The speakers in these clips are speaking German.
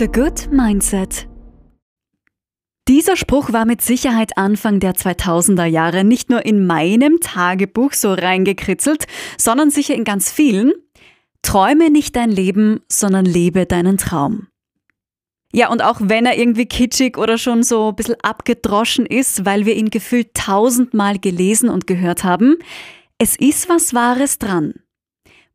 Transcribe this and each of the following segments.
The Good Mindset. Dieser Spruch war mit Sicherheit Anfang der 2000er Jahre nicht nur in meinem Tagebuch so reingekritzelt, sondern sicher in ganz vielen. Träume nicht dein Leben, sondern lebe deinen Traum. Ja, und auch wenn er irgendwie kitschig oder schon so ein bisschen abgedroschen ist, weil wir ihn gefühlt tausendmal gelesen und gehört haben, es ist was Wahres dran.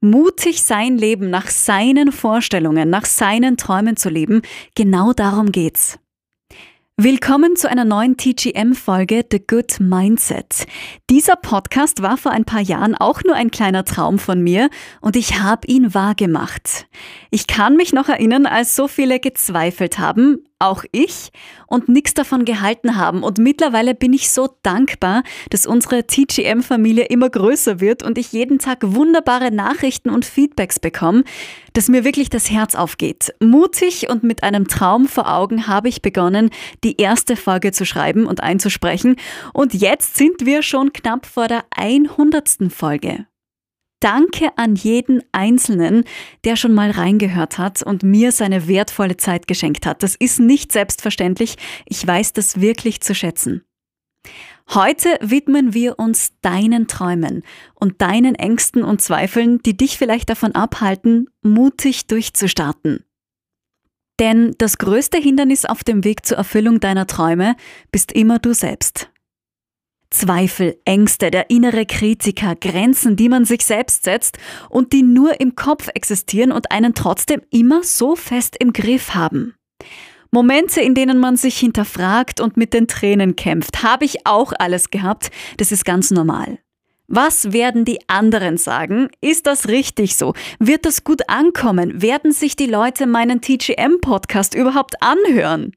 Mutig sein Leben nach seinen Vorstellungen, nach seinen Träumen zu leben, genau darum geht's. Willkommen zu einer neuen TGM-Folge The Good Mindset. Dieser Podcast war vor ein paar Jahren auch nur ein kleiner Traum von mir und ich habe ihn wahrgemacht. Ich kann mich noch erinnern, als so viele gezweifelt haben, auch ich, und nichts davon gehalten haben. Und mittlerweile bin ich so dankbar, dass unsere TGM-Familie immer größer wird und ich jeden Tag wunderbare Nachrichten und Feedbacks bekomme, dass mir wirklich das Herz aufgeht. Mutig und mit einem Traum vor Augen habe ich begonnen, die erste Folge zu schreiben und einzusprechen. Und jetzt sind wir schon knapp vor der 100. Folge. Danke an jeden Einzelnen, der schon mal reingehört hat und mir seine wertvolle Zeit geschenkt hat. Das ist nicht selbstverständlich. Ich weiß das wirklich zu schätzen. Heute widmen wir uns deinen Träumen und deinen Ängsten und Zweifeln, die dich vielleicht davon abhalten, mutig durchzustarten. Denn das größte Hindernis auf dem Weg zur Erfüllung deiner Träume bist immer du selbst. Zweifel, Ängste, der innere Kritiker, Grenzen, die man sich selbst setzt und die nur im Kopf existieren und einen trotzdem immer so fest im Griff haben. Momente, in denen man sich hinterfragt und mit den Tränen kämpft, habe ich auch alles gehabt, das ist ganz normal. Was werden die anderen sagen? Ist das richtig so? Wird das gut ankommen? Werden sich die Leute meinen TGM-Podcast überhaupt anhören?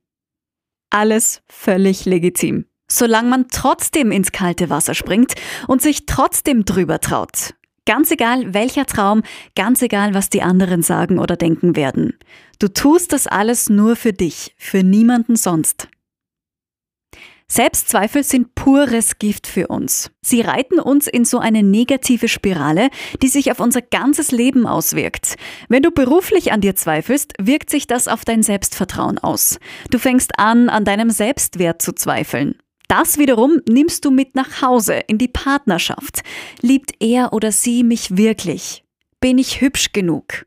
Alles völlig legitim solange man trotzdem ins kalte Wasser springt und sich trotzdem drüber traut. Ganz egal welcher Traum, ganz egal was die anderen sagen oder denken werden. Du tust das alles nur für dich, für niemanden sonst. Selbstzweifel sind pures Gift für uns. Sie reiten uns in so eine negative Spirale, die sich auf unser ganzes Leben auswirkt. Wenn du beruflich an dir zweifelst, wirkt sich das auf dein Selbstvertrauen aus. Du fängst an, an deinem Selbstwert zu zweifeln. Das wiederum nimmst du mit nach Hause, in die Partnerschaft. Liebt er oder sie mich wirklich? Bin ich hübsch genug?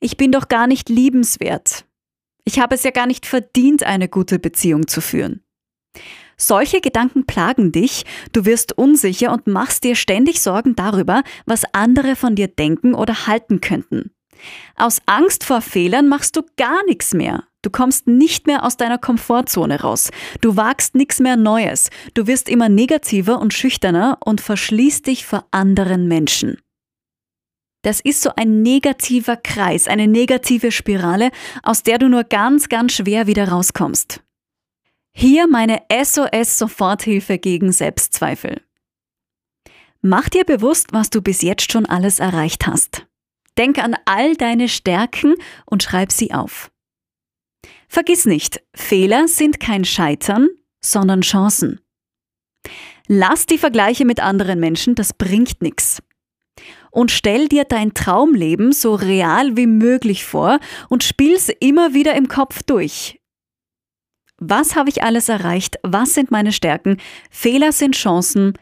Ich bin doch gar nicht liebenswert. Ich habe es ja gar nicht verdient, eine gute Beziehung zu führen. Solche Gedanken plagen dich, du wirst unsicher und machst dir ständig Sorgen darüber, was andere von dir denken oder halten könnten. Aus Angst vor Fehlern machst du gar nichts mehr. Du kommst nicht mehr aus deiner Komfortzone raus. Du wagst nichts mehr Neues. Du wirst immer negativer und schüchterner und verschließt dich vor anderen Menschen. Das ist so ein negativer Kreis, eine negative Spirale, aus der du nur ganz, ganz schwer wieder rauskommst. Hier meine SOS-Soforthilfe gegen Selbstzweifel. Mach dir bewusst, was du bis jetzt schon alles erreicht hast. Denk an all deine Stärken und schreib sie auf. Vergiss nicht, Fehler sind kein Scheitern, sondern Chancen. Lass die Vergleiche mit anderen Menschen, das bringt nichts. Und stell dir dein Traumleben so real wie möglich vor und spiel's immer wieder im Kopf durch. Was habe ich alles erreicht? Was sind meine Stärken? Fehler sind Chancen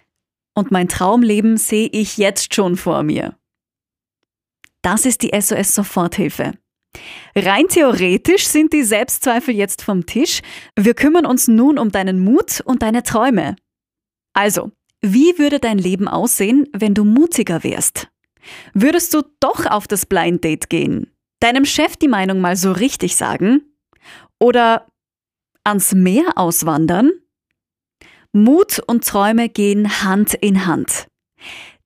und mein Traumleben sehe ich jetzt schon vor mir. Das ist die SOS Soforthilfe. Rein theoretisch sind die Selbstzweifel jetzt vom Tisch. Wir kümmern uns nun um deinen Mut und deine Träume. Also, wie würde dein Leben aussehen, wenn du mutiger wärst? Würdest du doch auf das Blind Date gehen? Deinem Chef die Meinung mal so richtig sagen? Oder ans Meer auswandern? Mut und Träume gehen Hand in Hand.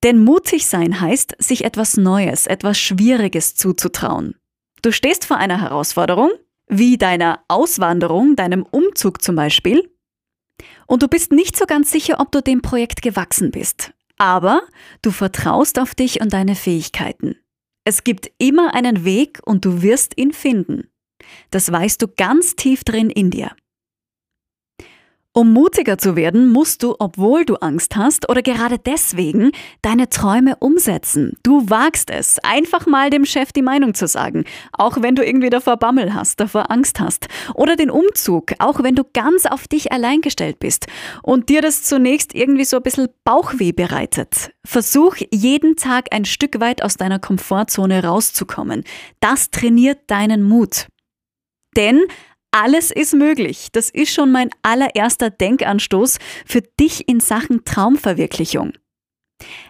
Denn mutig sein heißt, sich etwas Neues, etwas Schwieriges zuzutrauen. Du stehst vor einer Herausforderung, wie deiner Auswanderung, deinem Umzug zum Beispiel, und du bist nicht so ganz sicher, ob du dem Projekt gewachsen bist. Aber du vertraust auf dich und deine Fähigkeiten. Es gibt immer einen Weg und du wirst ihn finden. Das weißt du ganz tief drin in dir. Um mutiger zu werden, musst du, obwohl du Angst hast oder gerade deswegen, deine Träume umsetzen. Du wagst es, einfach mal dem Chef die Meinung zu sagen, auch wenn du irgendwie davor Bammel hast, davor Angst hast. Oder den Umzug, auch wenn du ganz auf dich allein gestellt bist und dir das zunächst irgendwie so ein bisschen Bauchweh bereitet. Versuch jeden Tag ein Stück weit aus deiner Komfortzone rauszukommen. Das trainiert deinen Mut. Denn alles ist möglich. Das ist schon mein allererster Denkanstoß für dich in Sachen Traumverwirklichung.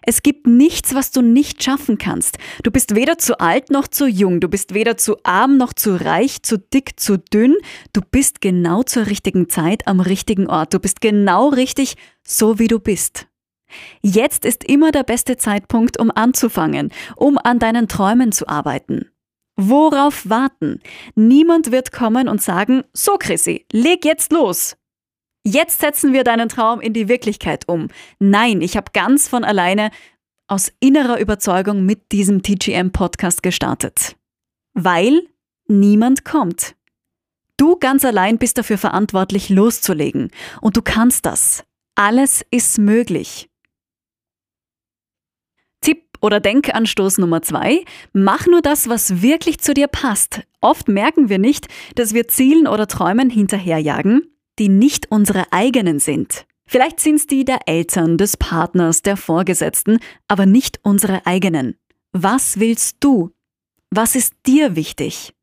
Es gibt nichts, was du nicht schaffen kannst. Du bist weder zu alt noch zu jung, du bist weder zu arm noch zu reich, zu dick, zu dünn. Du bist genau zur richtigen Zeit am richtigen Ort. Du bist genau richtig, so wie du bist. Jetzt ist immer der beste Zeitpunkt, um anzufangen, um an deinen Träumen zu arbeiten. Worauf warten? Niemand wird kommen und sagen, so Chrissy, leg jetzt los. Jetzt setzen wir deinen Traum in die Wirklichkeit um. Nein, ich habe ganz von alleine aus innerer Überzeugung mit diesem TGM-Podcast gestartet. Weil niemand kommt. Du ganz allein bist dafür verantwortlich, loszulegen. Und du kannst das. Alles ist möglich. Oder Denkanstoß Nummer zwei, mach nur das, was wirklich zu dir passt. Oft merken wir nicht, dass wir Zielen oder Träumen hinterherjagen, die nicht unsere eigenen sind. Vielleicht sind es die der Eltern, des Partners, der Vorgesetzten, aber nicht unsere eigenen. Was willst du? Was ist dir wichtig?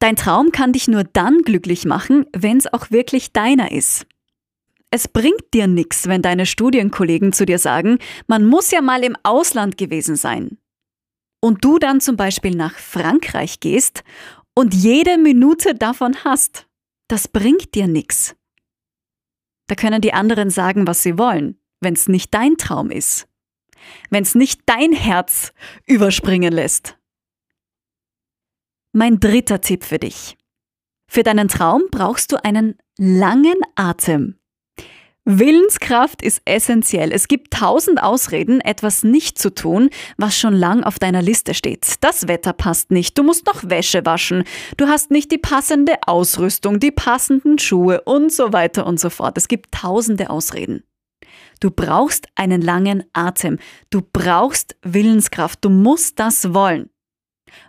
Dein Traum kann dich nur dann glücklich machen, wenn es auch wirklich deiner ist. Es bringt dir nichts, wenn deine Studienkollegen zu dir sagen, man muss ja mal im Ausland gewesen sein. Und du dann zum Beispiel nach Frankreich gehst und jede Minute davon hast. Das bringt dir nichts. Da können die anderen sagen, was sie wollen, wenn es nicht dein Traum ist. Wenn es nicht dein Herz überspringen lässt. Mein dritter Tipp für dich. Für deinen Traum brauchst du einen langen Atem. Willenskraft ist essentiell. Es gibt tausend Ausreden, etwas nicht zu tun, was schon lang auf deiner Liste steht. Das Wetter passt nicht, du musst noch Wäsche waschen, du hast nicht die passende Ausrüstung, die passenden Schuhe und so weiter und so fort. Es gibt tausende Ausreden. Du brauchst einen langen Atem, du brauchst Willenskraft, du musst das wollen.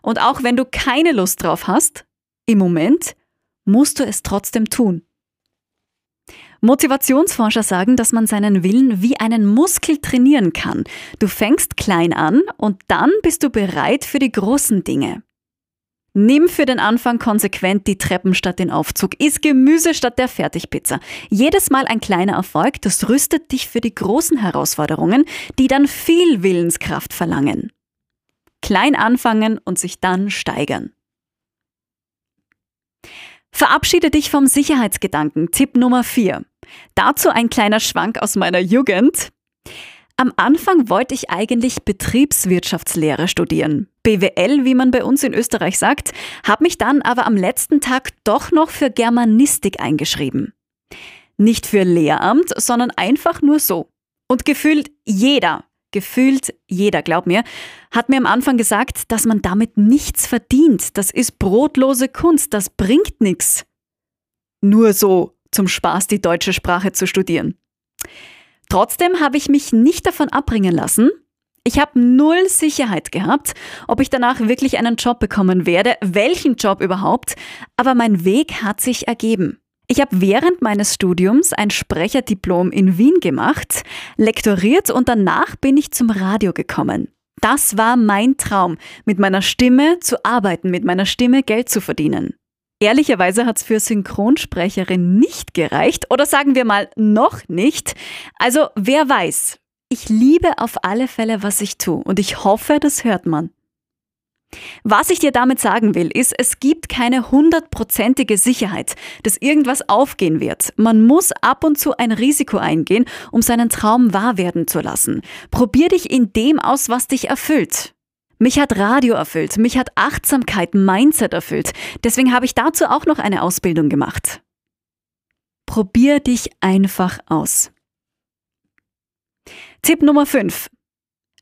Und auch wenn du keine Lust drauf hast, im Moment musst du es trotzdem tun. Motivationsforscher sagen, dass man seinen Willen wie einen Muskel trainieren kann. Du fängst klein an und dann bist du bereit für die großen Dinge. Nimm für den Anfang konsequent die Treppen statt den Aufzug. Iss Gemüse statt der Fertigpizza. Jedes Mal ein kleiner Erfolg, das rüstet dich für die großen Herausforderungen, die dann viel Willenskraft verlangen. Klein anfangen und sich dann steigern. Verabschiede dich vom Sicherheitsgedanken. Tipp Nummer 4. Dazu ein kleiner Schwank aus meiner Jugend. Am Anfang wollte ich eigentlich Betriebswirtschaftslehre studieren. BWL, wie man bei uns in Österreich sagt, habe mich dann aber am letzten Tag doch noch für Germanistik eingeschrieben. Nicht für Lehramt, sondern einfach nur so. Und gefühlt jeder, gefühlt jeder, glaub mir, hat mir am Anfang gesagt, dass man damit nichts verdient. Das ist brotlose Kunst, das bringt nichts. Nur so zum Spaß die deutsche Sprache zu studieren. Trotzdem habe ich mich nicht davon abbringen lassen. Ich habe null Sicherheit gehabt, ob ich danach wirklich einen Job bekommen werde, welchen Job überhaupt, aber mein Weg hat sich ergeben. Ich habe während meines Studiums ein Sprecherdiplom in Wien gemacht, lektoriert und danach bin ich zum Radio gekommen. Das war mein Traum, mit meiner Stimme zu arbeiten, mit meiner Stimme Geld zu verdienen. Ehrlicherweise hat es für Synchronsprecherin nicht gereicht oder sagen wir mal noch nicht. Also wer weiß. Ich liebe auf alle Fälle, was ich tue und ich hoffe, das hört man. Was ich dir damit sagen will, ist, es gibt keine hundertprozentige Sicherheit, dass irgendwas aufgehen wird. Man muss ab und zu ein Risiko eingehen, um seinen Traum wahr werden zu lassen. Probier dich in dem aus, was dich erfüllt. Mich hat Radio erfüllt, mich hat Achtsamkeit, Mindset erfüllt. Deswegen habe ich dazu auch noch eine Ausbildung gemacht. Probier dich einfach aus. Tipp Nummer 5.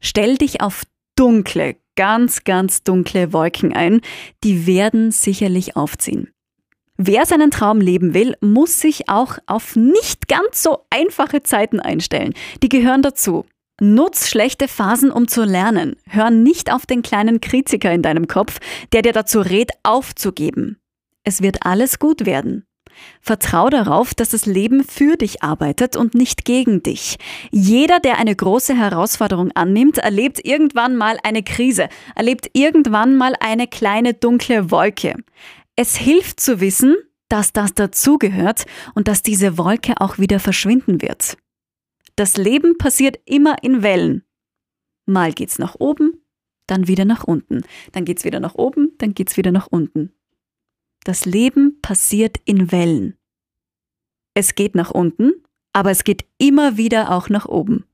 Stell dich auf dunkle, ganz, ganz dunkle Wolken ein. Die werden sicherlich aufziehen. Wer seinen Traum leben will, muss sich auch auf nicht ganz so einfache Zeiten einstellen. Die gehören dazu. Nutz schlechte Phasen, um zu lernen. Hör nicht auf den kleinen Kritiker in deinem Kopf, der dir dazu rät, aufzugeben. Es wird alles gut werden. Vertrau darauf, dass das Leben für dich arbeitet und nicht gegen dich. Jeder, der eine große Herausforderung annimmt, erlebt irgendwann mal eine Krise, erlebt irgendwann mal eine kleine dunkle Wolke. Es hilft zu wissen, dass das dazugehört und dass diese Wolke auch wieder verschwinden wird. Das Leben passiert immer in Wellen. Mal geht's nach oben, dann wieder nach unten. Dann geht's wieder nach oben, dann geht's wieder nach unten. Das Leben passiert in Wellen. Es geht nach unten, aber es geht immer wieder auch nach oben.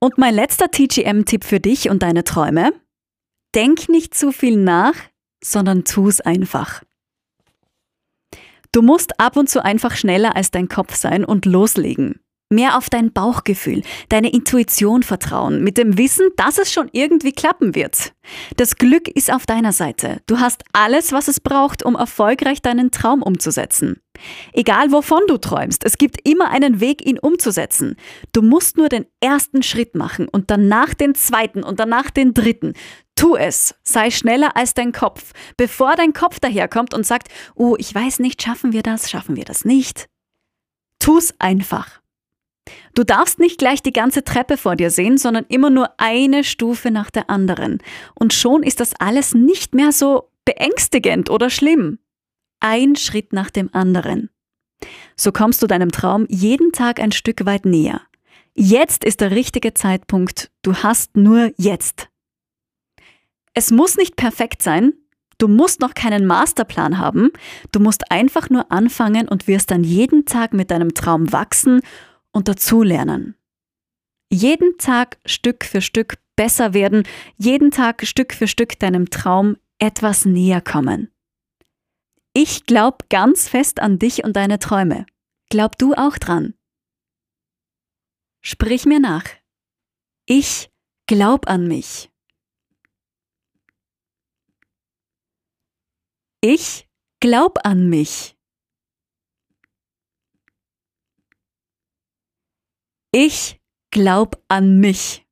Und mein letzter TGM-Tipp für dich und deine Träume. Denk nicht zu viel nach, sondern tu's einfach. Du musst ab und zu einfach schneller als dein Kopf sein und loslegen. Mehr auf dein Bauchgefühl, deine Intuition vertrauen, mit dem Wissen, dass es schon irgendwie klappen wird. Das Glück ist auf deiner Seite. Du hast alles, was es braucht, um erfolgreich deinen Traum umzusetzen. Egal wovon du träumst, es gibt immer einen Weg, ihn umzusetzen. Du musst nur den ersten Schritt machen und danach den zweiten und danach den dritten. Tu es, sei schneller als dein Kopf, bevor dein Kopf daherkommt und sagt, oh, ich weiß nicht, schaffen wir das, schaffen wir das nicht. Tu's einfach. Du darfst nicht gleich die ganze Treppe vor dir sehen, sondern immer nur eine Stufe nach der anderen. Und schon ist das alles nicht mehr so beängstigend oder schlimm. Ein Schritt nach dem anderen. So kommst du deinem Traum jeden Tag ein Stück weit näher. Jetzt ist der richtige Zeitpunkt. Du hast nur jetzt. Es muss nicht perfekt sein. Du musst noch keinen Masterplan haben. Du musst einfach nur anfangen und wirst dann jeden Tag mit deinem Traum wachsen und dazulernen. Jeden Tag Stück für Stück besser werden, jeden Tag Stück für Stück deinem Traum etwas näher kommen. Ich glaub ganz fest an dich und deine Träume. Glaub du auch dran. Sprich mir nach. Ich glaub an mich. Ich glaub an mich. Ich glaub an mich.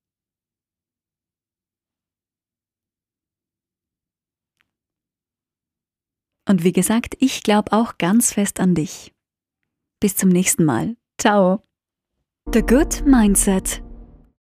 Und wie gesagt, ich glaube auch ganz fest an dich. Bis zum nächsten Mal. Ciao. The Good Mindset